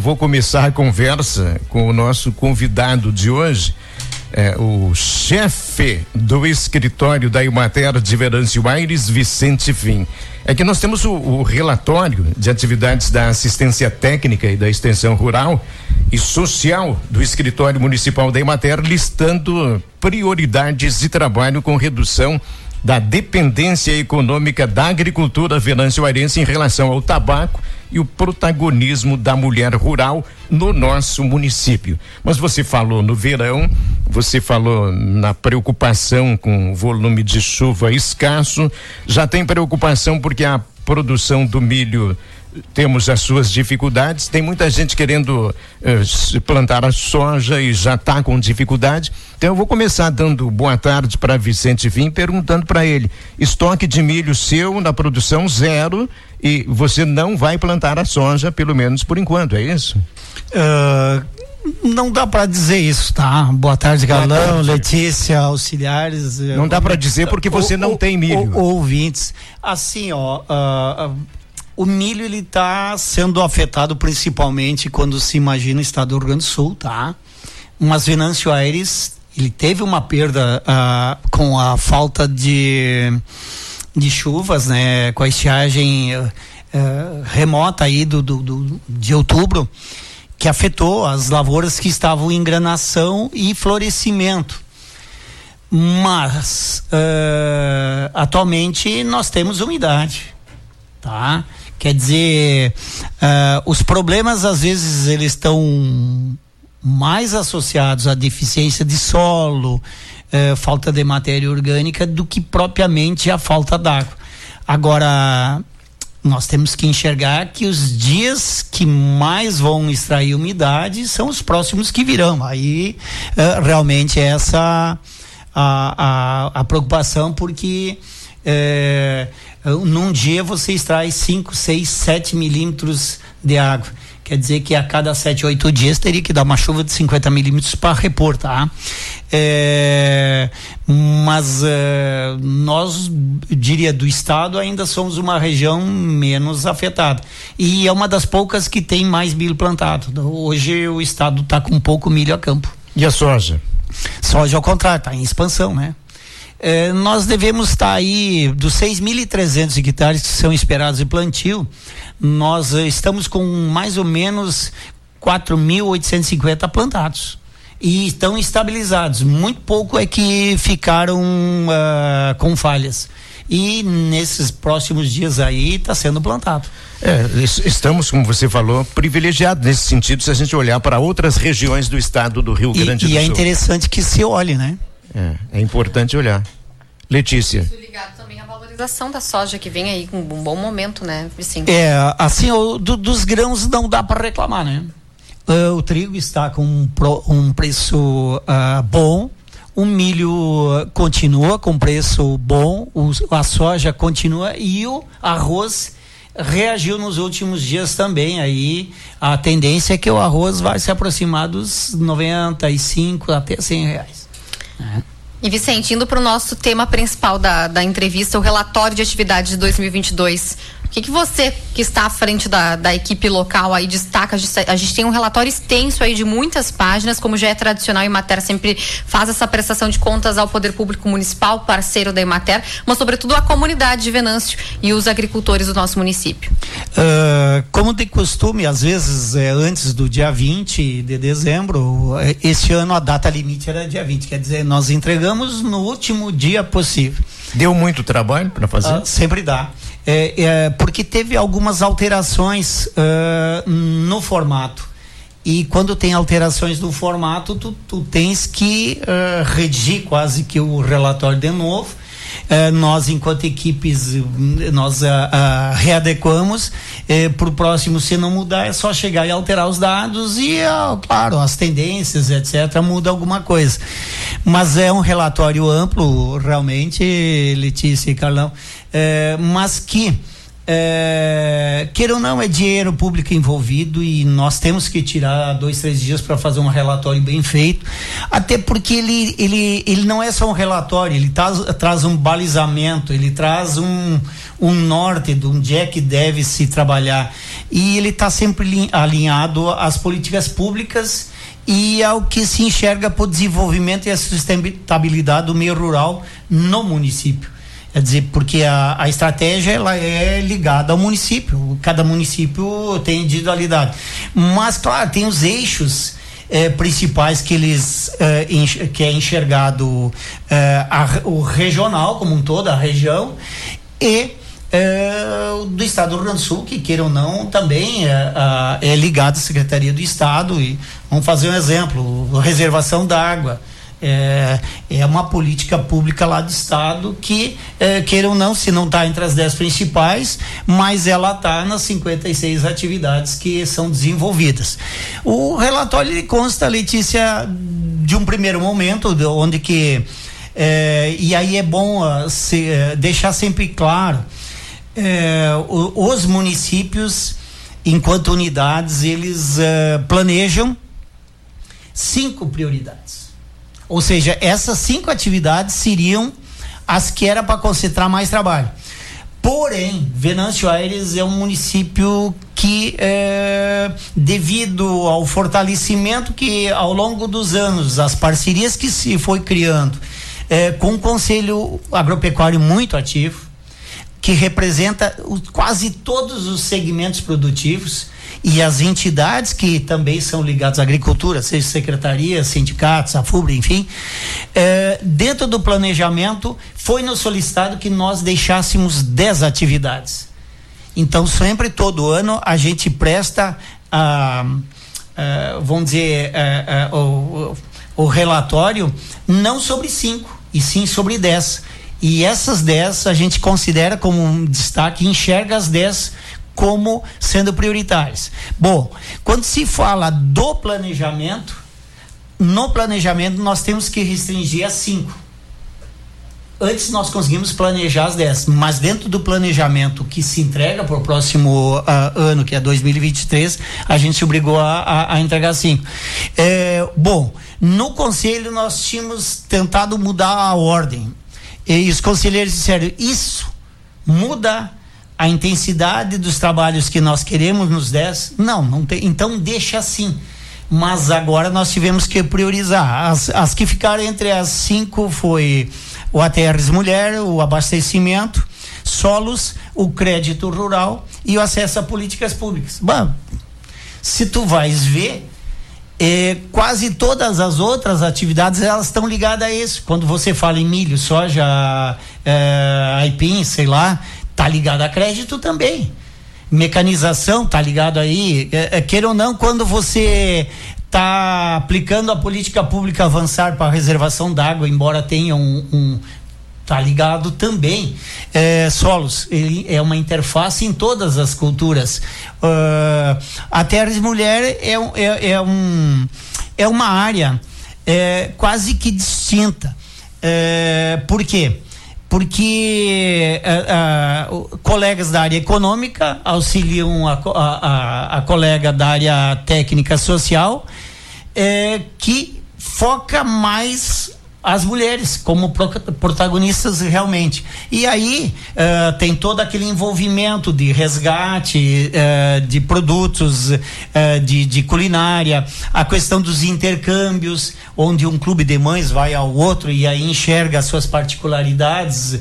vou começar a conversa com o nosso convidado de hoje, é, o chefe do escritório da Imater de Verâncio Aires, Vicente Fim. É que nós temos o, o, relatório de atividades da assistência técnica e da extensão rural e social do escritório municipal da Imater, listando prioridades de trabalho com redução da dependência econômica da agricultura venâncio-airense em relação ao tabaco e o protagonismo da mulher rural no nosso município. Mas você falou no verão, você falou na preocupação com o volume de chuva escasso, já tem preocupação porque a produção do milho temos as suas dificuldades. Tem muita gente querendo uh, plantar a soja e já está com dificuldade. Então eu vou começar dando boa tarde para Vicente Vim, perguntando para ele: estoque de milho seu na produção zero e você não vai plantar a soja, pelo menos por enquanto, é isso? Uh, não dá para dizer isso, tá? Boa tarde, Galão, Letícia, auxiliares. Não dá para dizer porque você o, não o, tem milho. O, ouvintes. Assim, ó. Uh, o milho ele está sendo afetado principalmente quando se imagina o estado do Rio Grande do Sul, tá? Mas Venâncio Aires ele teve uma perda uh, com a falta de, de chuvas, né? Com a estiagem uh, remota aí do, do, do, de outubro que afetou as lavouras que estavam em granação e florescimento. Mas uh, atualmente nós temos umidade, tá? Quer dizer, uh, os problemas às vezes eles estão mais associados à deficiência de solo, uh, falta de matéria orgânica, do que propriamente a falta d'água. Agora, nós temos que enxergar que os dias que mais vão extrair umidade são os próximos que virão. Aí uh, realmente é essa a, a, a preocupação, porque num dia você extrai 5, 6, 7 milímetros de água. Quer dizer que a cada 7, 8 dias teria que dar uma chuva de 50 milímetros para repor, tá? É, mas é, nós, diria, do estado ainda somos uma região menos afetada. E é uma das poucas que tem mais milho plantado. Hoje o estado está com pouco milho a campo. E a soja? Soja ao contrário, está em expansão, né? Eh, nós devemos estar aí dos 6.300 hectares que são esperados de plantio, nós eh, estamos com mais ou menos 4.850 plantados e estão estabilizados. Muito pouco é que ficaram uh, com falhas. E nesses próximos dias aí está sendo plantado. É, estamos, como você falou, privilegiados nesse sentido se a gente olhar para outras regiões do estado do Rio Grande e, do e é Sul. E é interessante que se olhe, né? É, é importante olhar. Letícia. Isso ligado também à valorização da soja que vem aí com um bom momento, né, Vicente? É, assim, o, do, dos grãos não dá para reclamar, né? Uh, o trigo está com um, pro, um preço uh, bom, o milho continua com preço bom, o, a soja continua e o arroz reagiu nos últimos dias também. Aí a tendência é que o arroz vai se aproximar dos 95 até 100 reais. E Vicente, indo para o nosso tema principal da, da entrevista, o relatório de atividades de 2022. O que, que você, que está à frente da, da equipe local, aí destaca? A gente tem um relatório extenso aí de muitas páginas, como já é tradicional, a Imater sempre faz essa prestação de contas ao Poder Público Municipal, parceiro da Imater, mas sobretudo à comunidade de Venâncio e os agricultores do nosso município. Uh, como de costume, às vezes é, antes do dia 20 de dezembro, é, este ano a data limite era dia 20, quer dizer, nós entregamos no último dia possível. Deu muito trabalho para fazer? Uh, sempre dá. É, é, porque teve algumas alterações uh, no formato. E quando tem alterações no formato, tu, tu tens que uh, redigir quase que o relatório de novo. Uh, nós, enquanto equipes, nós readequamos. Para o próximo, se não mudar, é só chegar e alterar os dados e, claro, as tendências, etc., muda alguma coisa. Mas é um relatório amplo, realmente, Letícia e Carlão mas que é, queira ou não, é dinheiro público envolvido e nós temos que tirar dois, três dias para fazer um relatório bem feito. Até porque ele, ele, ele não é só um relatório, ele traz, traz um balizamento, ele traz um, um norte de onde é que deve se trabalhar. E ele está sempre alinhado às políticas públicas e ao que se enxerga para o desenvolvimento e a sustentabilidade do meio rural no município. Quer dizer, porque a, a estratégia ela é ligada ao município, cada município tem individualidade. Mas, claro, tem os eixos eh, principais que eles eh, enx que é enxergado eh, a, o regional como um todo, a região, e do Estado do Rio Grande do Sul, que queira ou não, também é ligado à Secretaria do Estado. E vamos fazer um exemplo: reservação d'água é, é uma política pública lá do estado que é, queiram não, se não está entre as dez principais, mas ela está nas 56 atividades que são desenvolvidas. O relatório consta, Letícia, de um primeiro momento, de onde que é, e aí é bom uh, se, uh, deixar sempre claro é, os municípios enquanto unidades eles uh, planejam cinco prioridades ou seja, essas cinco atividades seriam as que era para concentrar mais trabalho. Porém, Venâncio Aires é um município que, é, devido ao fortalecimento que ao longo dos anos, as parcerias que se foi criando, é, com o Conselho Agropecuário muito ativo, que representa o, quase todos os segmentos produtivos, e as entidades que também são ligadas à agricultura, seja secretaria, sindicatos, a FUBRA, enfim, é, dentro do planejamento foi nos solicitado que nós deixássemos 10 atividades. Então, sempre, todo ano, a gente presta, a, a vamos dizer, a, a, o, o relatório não sobre cinco, e sim sobre 10. E essas 10 a gente considera como um destaque, enxerga as 10 como sendo prioritárias. Bom, quando se fala do planejamento, no planejamento nós temos que restringir a cinco. Antes nós conseguimos planejar as 10, mas dentro do planejamento que se entrega para o próximo uh, ano, que é 2023, a gente se obrigou a, a, a entregar cinco. É, bom, no conselho nós tínhamos tentado mudar a ordem. E os conselheiros disseram: isso muda a intensidade dos trabalhos que nós queremos nos 10? Não, não tem. Então deixa assim. Mas agora nós tivemos que priorizar. As, as que ficaram entre as cinco foi o ATRs Mulher, o abastecimento, solos, o crédito rural e o acesso a políticas públicas. Bom, se tu vais ver, é, quase todas as outras atividades elas estão ligadas a isso. Quando você fala em milho, soja, é, aipim, sei lá, tá ligado a crédito também. Mecanização tá ligado aí, é, é, queira ou não, quando você tá aplicando a política pública avançar para a reservação d'água, embora tenha um, um tá ligado também. É, solos, ele é uma interface em todas as culturas. Uh, a Terra de Mulher é, é, é, um, é uma área é, quase que distinta. É, por quê? porque uh, uh, colegas da área econômica auxiliam a, a, a colega da área técnica social, eh, que foca mais as mulheres como protagonistas realmente. E aí uh, tem todo aquele envolvimento de resgate uh, de produtos uh, de, de, culinária, a questão dos intercâmbios, onde um clube de mães vai ao outro e aí enxerga as suas particularidades,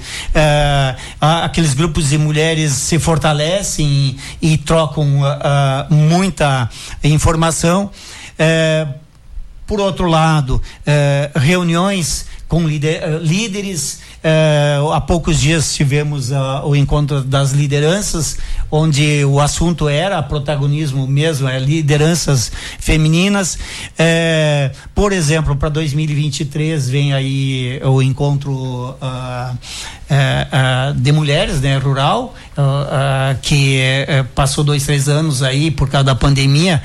aqueles grupos de mulheres se fortalecem e, e trocam muita informação. Por outro lado, eh, reuniões com líder, eh, líderes. Eh, há poucos dias tivemos uh, o encontro das lideranças, onde o assunto era protagonismo mesmo, é, lideranças femininas. por exemplo, para 2023 vem aí o encontro uh, uh, de mulheres, né, rural, que passou dois, três anos aí por causa da pandemia.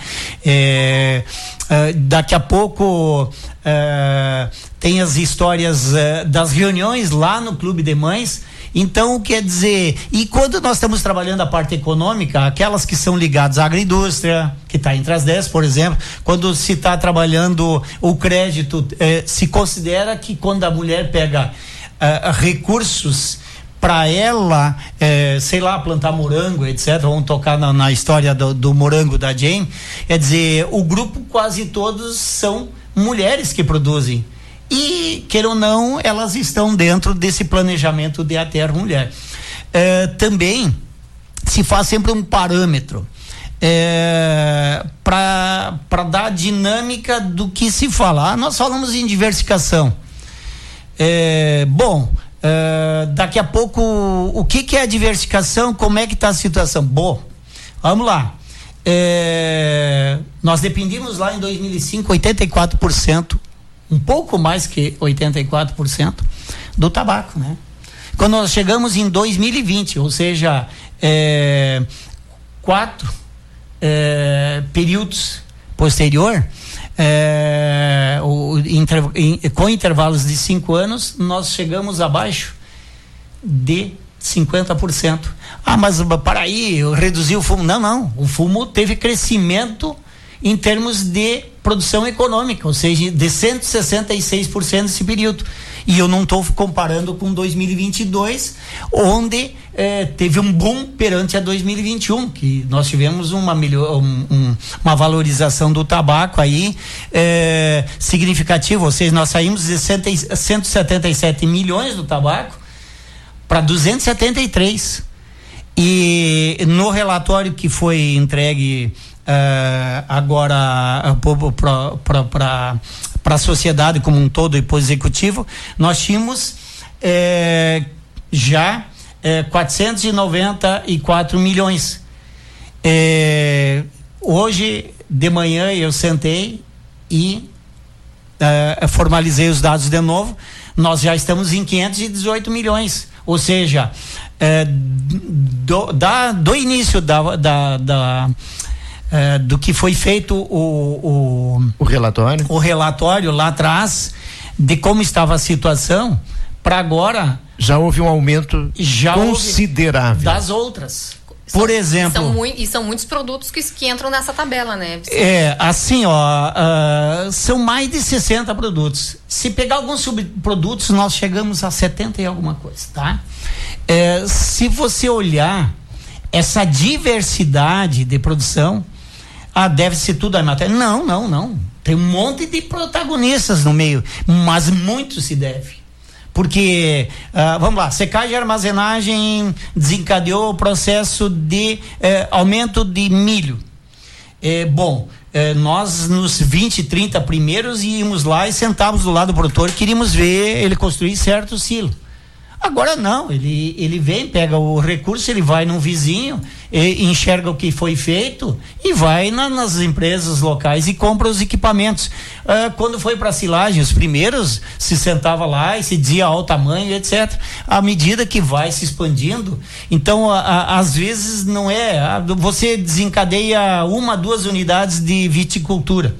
Daqui a pouco Uh, tem as histórias uh, das reuniões lá no Clube de Mães. Então, quer dizer, e quando nós estamos trabalhando a parte econômica, aquelas que são ligadas à agroindústria, que está entre as 10, por exemplo, quando se está trabalhando o crédito, eh, se considera que quando a mulher pega eh, recursos para ela, eh, sei lá, plantar morango, etc. Vamos tocar na, na história do, do, morango da Jane. Quer dizer, o grupo quase todos são mulheres que produzem. E, queira ou não, elas estão dentro desse planejamento de até mulher. É, também se faz sempre um parâmetro é, para dar dinâmica do que se fala. Ah, nós falamos em diversificação. É, bom, é, daqui a pouco, o que, que é a diversificação? Como é que está a situação? Bom, vamos lá. É, nós dependíamos lá em 2005 84%, um pouco mais que 84% do tabaco, né? Quando nós chegamos em 2020, ou seja, é, quatro é, períodos posterior, in, com intervalos de cinco anos, nós chegamos abaixo de 50%. Ah, mas para aí, eu reduzi o fumo. Não, não. O fumo teve crescimento em termos de produção econômica, ou seja, de 166% nesse período. E eu não estou comparando com 2022, onde eh, teve um boom perante a 2021, que nós tivemos uma, melhor, um, um, uma valorização do tabaco aí eh, significativa, ou seja, nós saímos de 177 milhões do tabaco para 273. E no relatório que foi entregue uh, agora para a sociedade como um todo e para o executivo, nós tínhamos eh, já eh, 494 milhões. Eh, hoje de manhã eu sentei e uh, formalizei os dados de novo. Nós já estamos em 518 milhões. Ou seja, é, do, da, do início da, da, da é, do que foi feito o, o, o, relatório o relatório lá atrás de como estava a situação para agora já houve um aumento já considerável das outras por são, exemplo. São e são muitos produtos que, que entram nessa tabela, né? É, assim, ó, uh, são mais de 60 produtos. Se pegar alguns subprodutos, nós chegamos a 70 e alguma coisa, tá? É, se você olhar essa diversidade de produção, ah, deve ser tudo a matéria. Não, não, não. Tem um monte de protagonistas no meio, mas muito se deve. Porque, uh, vamos lá, secagem e armazenagem desencadeou o processo de eh, aumento de milho. Eh, bom, eh, nós nos 20, 30 primeiros íamos lá e sentávamos do lado do produtor, queríamos ver ele construir certo silo. Agora não, ele, ele vem, pega o recurso, ele vai num vizinho, enxerga o que foi feito e vai na, nas empresas locais e compra os equipamentos. Ah, quando foi para silagem, os primeiros se sentava lá e se dizia ao tamanho, etc. À medida que vai se expandindo, então a, a, às vezes não é. A, você desencadeia uma, duas unidades de viticultura.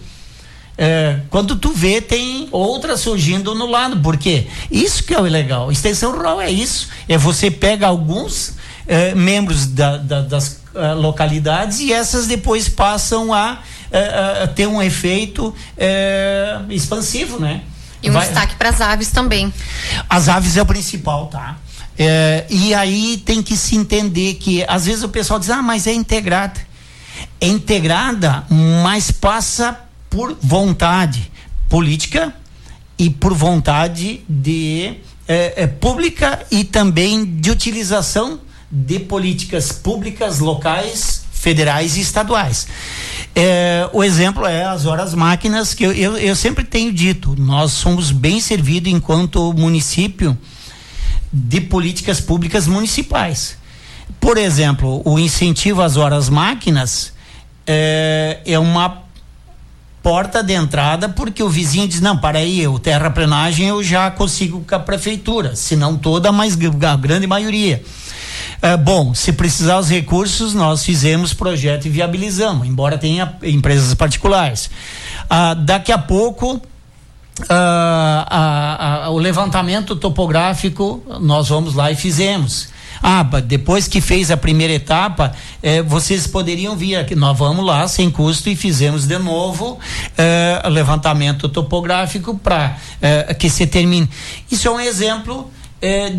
É, quando tu vê, tem outras surgindo no lado. Por quê? Isso que é o legal. Extensão rural é isso. É você pega alguns é, membros da, da, das é, localidades e essas depois passam a, é, a ter um efeito expansivo, né? E um Vai... destaque para as aves também. As aves é o principal, tá? É, e aí tem que se entender que às vezes o pessoal diz, ah, mas é integrada. É integrada, mas passa por vontade política e por vontade de é, é, pública e também de utilização de políticas públicas locais, federais e estaduais. É, o exemplo é as horas máquinas que eu, eu, eu sempre tenho dito, nós somos bem servidos enquanto município de políticas públicas municipais. Por exemplo, o incentivo às horas máquinas é, é uma porta de entrada, porque o vizinho diz: não, para aí, o terraplenagem eu já consigo com a prefeitura, se não toda, mas a grande maioria. É, bom, se precisar os recursos, nós fizemos projeto e viabilizamos, embora tenha empresas particulares. Ah, daqui a pouco Uh, a, a, o levantamento topográfico nós vamos lá e fizemos. Ah, depois que fez a primeira etapa, eh, vocês poderiam vir aqui. Nós vamos lá sem custo e fizemos de novo eh, levantamento topográfico para eh, que se termine. Isso é um exemplo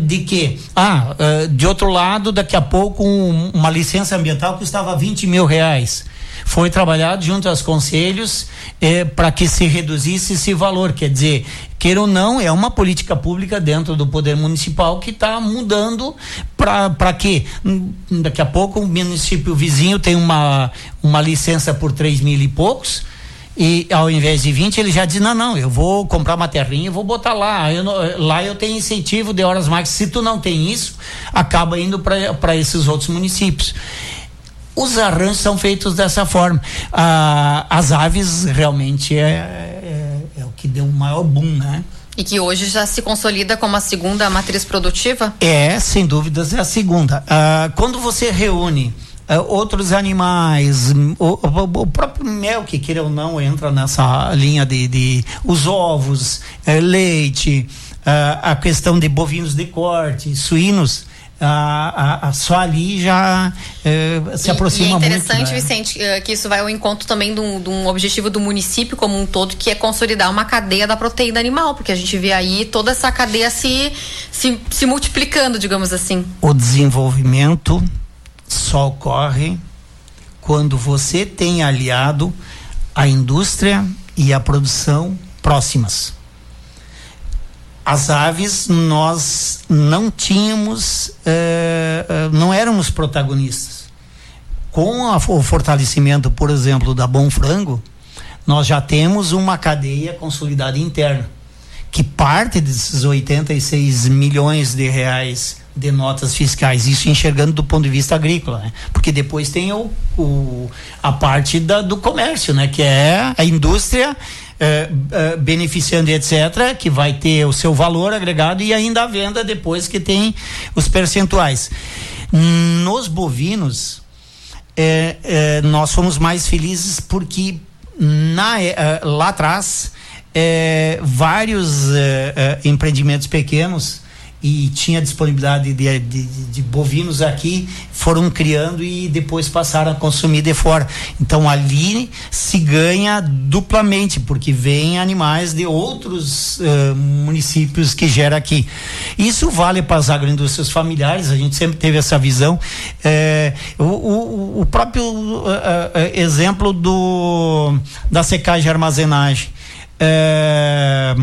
de que, ah, de outro lado, daqui a pouco um, uma licença ambiental custava 20 mil reais foi trabalhado junto aos conselhos eh, para que se reduzisse esse valor. Quer dizer, queira ou não, é uma política pública dentro do poder municipal que está mudando para que hum, daqui a pouco o município vizinho tem uma, uma licença por três mil e poucos. E ao invés de 20, ele já diz: não, não, eu vou comprar uma terrinha e vou botar lá. Eu lá eu tenho incentivo de horas máximas. Se tu não tem isso, acaba indo para esses outros municípios os arranjos são feitos dessa forma. Ah, as aves realmente é, é, é, o que deu o maior boom, né? E que hoje já se consolida como a segunda matriz produtiva? É, sem dúvidas, é a segunda. Ah, quando você reúne ah, outros animais, o, o, o, próprio mel, que queira ou não, entra nessa linha de, de os ovos, eh, leite, ah, a questão de bovinos de corte, suínos, a, a, a, só ali já eh, se e, aproxima muito. E é interessante, muito, né? Vicente, eh, que isso vai ao encontro também de um, de um, objetivo do município como um todo, que é consolidar uma cadeia da proteína animal, porque a gente vê aí toda essa cadeia se, se, se multiplicando, digamos assim. O desenvolvimento só ocorre quando você tem aliado a indústria e a produção próximas as aves nós não tínhamos, eh, eh, não éramos protagonistas. Com a, o fortalecimento, por exemplo, da Bom Frango, nós já temos uma cadeia consolidada interna, que parte desses 86 milhões de reais de notas fiscais, isso enxergando do ponto de vista agrícola, né? porque depois tem o, o a parte da, do comércio, né? que é a indústria é, é, beneficiando etc., que vai ter o seu valor agregado e ainda a venda depois que tem os percentuais. Nos bovinos, é nós fomos mais felizes porque na, lá atrás vários empreendimentos pequenos e tinha disponibilidade de, de, de, bovinos aqui, foram criando e depois passaram a consumir de fora. Então ali se ganha duplamente, porque vem animais de outros uh, municípios que gera aqui. Isso vale para as agroindústrias familiares, a gente sempre teve essa visão. É, o, o, o, próprio uh, uh, exemplo do da secagem e armazenagem. É,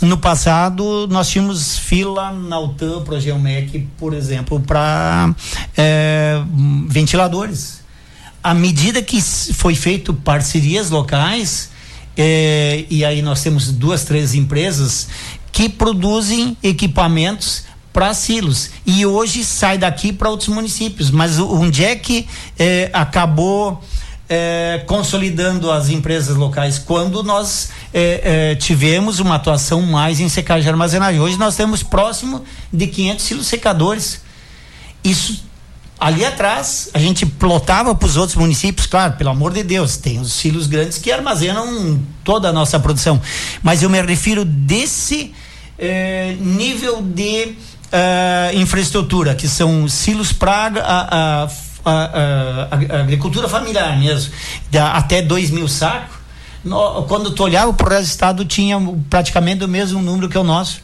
no passado, nós tínhamos fila na UTAM, para Geomec, por exemplo, para é, ventiladores. À medida que foi feito parcerias locais, é, e aí nós temos duas, três empresas que produzem equipamentos para silos e hoje sai daqui para outros municípios. Mas onde é que é, acabou é, consolidando as empresas locais quando nós é, é, tivemos uma atuação mais em secagem e armazenagem. Hoje nós temos próximo de 500 silos secadores. Isso ali atrás a gente plotava para os outros municípios, claro, pelo amor de Deus, tem os silos grandes que armazenam toda a nossa produção, mas eu me refiro desse é, nível de uh, infraestrutura, que são silos para a, a, a, agricultura familiar mesmo, até dois mil sacos, no, quando tu olhava para o estado tinha praticamente o mesmo número que o nosso.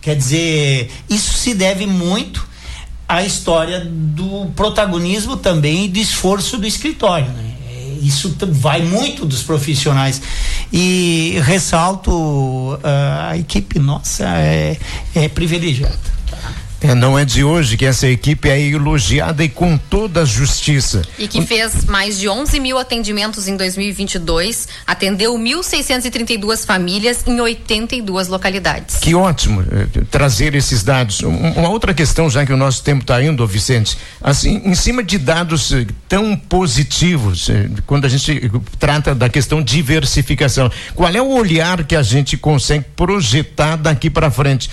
Quer dizer, isso se deve muito à história do protagonismo também e do esforço do escritório, né? Isso vai muito dos profissionais e ressalto uh, a equipe nossa é, é privilegiada. É, não é de hoje que essa equipe é elogiada e com toda a justiça. E que fez mais de 11 mil atendimentos em 2022, atendeu 1.632 famílias em 82 localidades. Que ótimo eh, trazer esses dados. uma outra questão, já que o nosso tempo está indo, Vicente, assim, em cima de dados eh, tão positivos, eh, quando a gente trata da questão diversificação, qual é o olhar que a gente consegue projetar daqui para frente?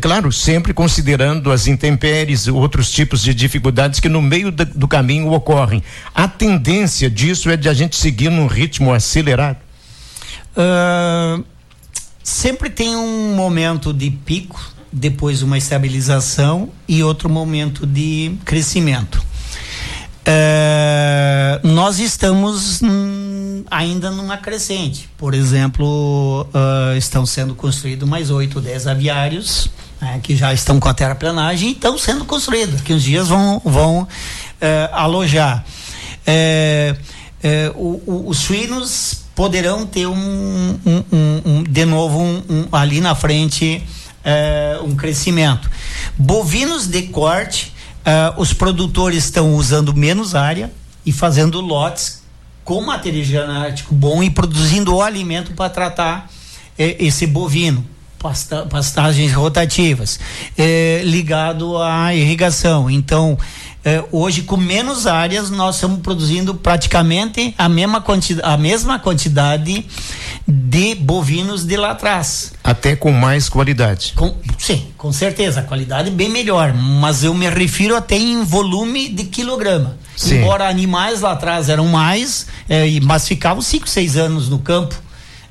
claro, sempre considerando intempéries, outros tipos de dificuldades que no meio do caminho ocorrem. A tendência disso é de a gente seguir num ritmo acelerado? Uh, sempre tem um momento de pico, depois uma estabilização e outro momento de crescimento. É, nós estamos hum, ainda numa crescente. Por exemplo, uh, estão sendo construídos mais 8, 10 aviários né, que já estão com a terraplanagem e estão sendo construídos, que uns dias vão, vão uh, alojar. É, é, o, o, os suínos poderão ter um, um, um, um de novo ali na frente é, um crescimento. Bovinos de corte, é, os produtores estão usando menos área e fazendo lotes com material genético bom e produzindo o alimento para tratar é, esse bovino pasta, pastagens rotativas, é, ligado à irrigação. Então, é, hoje, com menos áreas, nós estamos produzindo praticamente a mesma, quanti a mesma quantidade de bovinos de lá atrás. Até com mais qualidade. Com, sim, com certeza. A qualidade é bem melhor. Mas eu me refiro até em volume de quilograma. Sim. Embora animais lá atrás eram mais, é, mas ficavam 5, 6 anos no campo.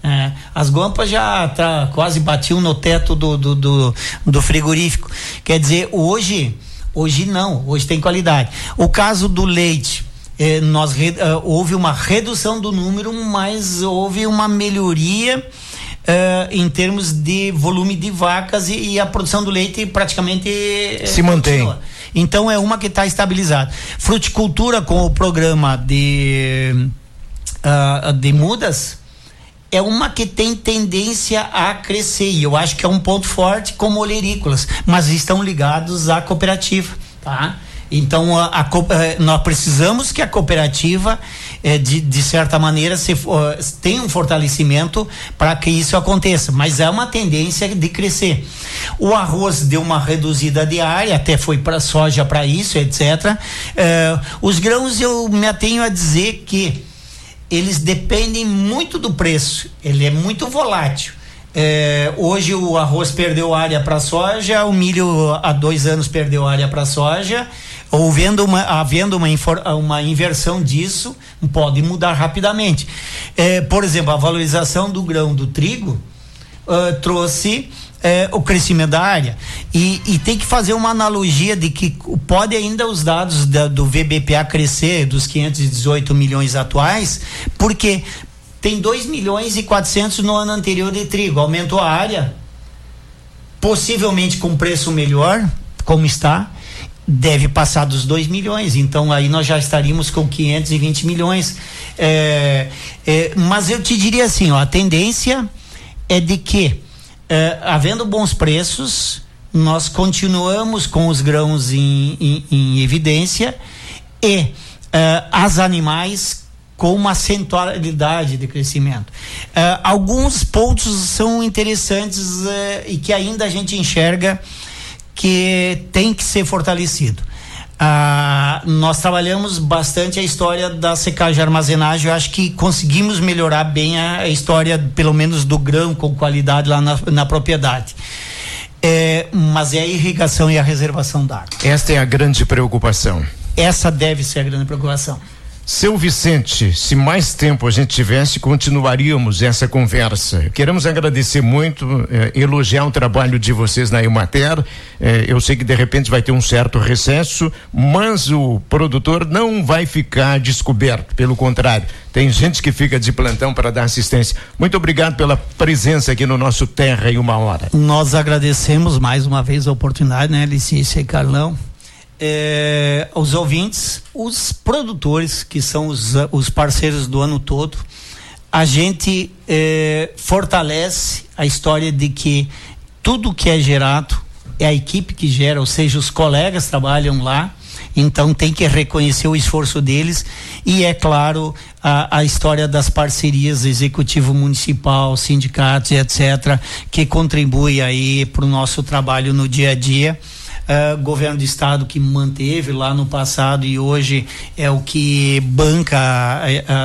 É, as guampas já tá, quase batiam no teto do, do, do, do frigorífico. Quer dizer, hoje, hoje não, hoje tem qualidade. O caso do leite, eh, nós uh, houve uma redução do número, mas houve uma melhoria uh, em termos de volume de vacas e, e a produção do leite praticamente se mantém. Continua. Então é uma que está estabilizada. Fruticultura com o programa de uh, de mudas é uma que tem tendência a crescer e eu acho que é um ponto forte como olerícolas, mas estão ligados à cooperativa, tá? Então a, a, eh, nós precisamos que a cooperativa eh, de, de certa maneira se, uh, tenha um fortalecimento para que isso aconteça, mas é uma tendência de crescer. O arroz deu uma reduzida de área, até foi para soja para isso, etc. Eh, os grãos eu me atenho a dizer que eles dependem muito do preço, ele é muito volátil. É, hoje o arroz perdeu área para soja, o milho há dois anos perdeu área para soja. Havendo uma, havendo uma, uma inversão disso, pode mudar rapidamente. É, por exemplo, a valorização do grão do trigo uh, trouxe é, o crescimento da área. E, e, tem que fazer uma analogia de que pode ainda os dados da, do VBPA crescer dos 518 milhões atuais, porque tem 2 milhões e 400 no ano anterior de trigo, aumentou a área, possivelmente com preço melhor, como está, deve passar dos 2 milhões, então aí nós já estaríamos com 520 milhões. É, é, mas eu te diria assim, ó, a tendência é de que é, havendo bons preços, nós continuamos com os grãos em, em, em evidência e é, as animais com uma centralidade de crescimento. É, alguns pontos são interessantes e que ainda a gente enxerga que tem que ser fortalecido. Ah, nós trabalhamos bastante a história da secagem e armazenagem. Eu acho que conseguimos melhorar bem a, a história, pelo menos do grão com qualidade lá na, na propriedade. É, mas é a irrigação e a reservação d'água. Esta é a grande preocupação. Essa deve ser a grande preocupação. Seu Vicente, se mais tempo a gente tivesse, continuaríamos essa conversa. Queremos agradecer muito, eh, elogiar o trabalho de vocês na Emater. Eh, eu sei que de repente vai ter um certo recesso, mas o produtor não vai ficar descoberto, pelo contrário. Tem gente que fica de plantão para dar assistência. Muito obrigado pela presença aqui no nosso Terra em uma hora. Nós agradecemos mais uma vez a oportunidade, né, Licícia e Carlão é, os ouvintes, os produtores, que são os, os parceiros do ano todo, a gente é, fortalece a história de que tudo que é gerado é a equipe que gera, ou seja, os colegas trabalham lá, então tem que reconhecer o esforço deles. E é claro a, a história das parcerias executivo municipal, sindicatos, etc, que contribui aí para o nosso trabalho no dia a dia uh, governo de estado que manteve lá no passado e hoje é o que banca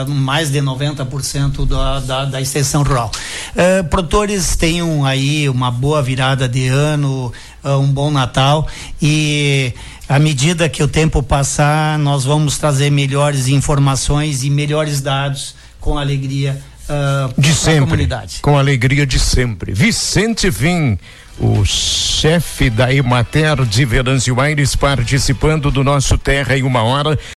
uh, mais de 90% da, da, da extensão rural. Uh, produtores tenham aí uma boa virada de ano, um bom Natal e à medida que o tempo passar, nós vamos trazer melhores informações e melhores dados com alegria uh, de sempre, comunidade. Com alegria de sempre. Vicente Vim, o chefe da Emater de Venâncio Aires, participando do nosso Terra em uma hora.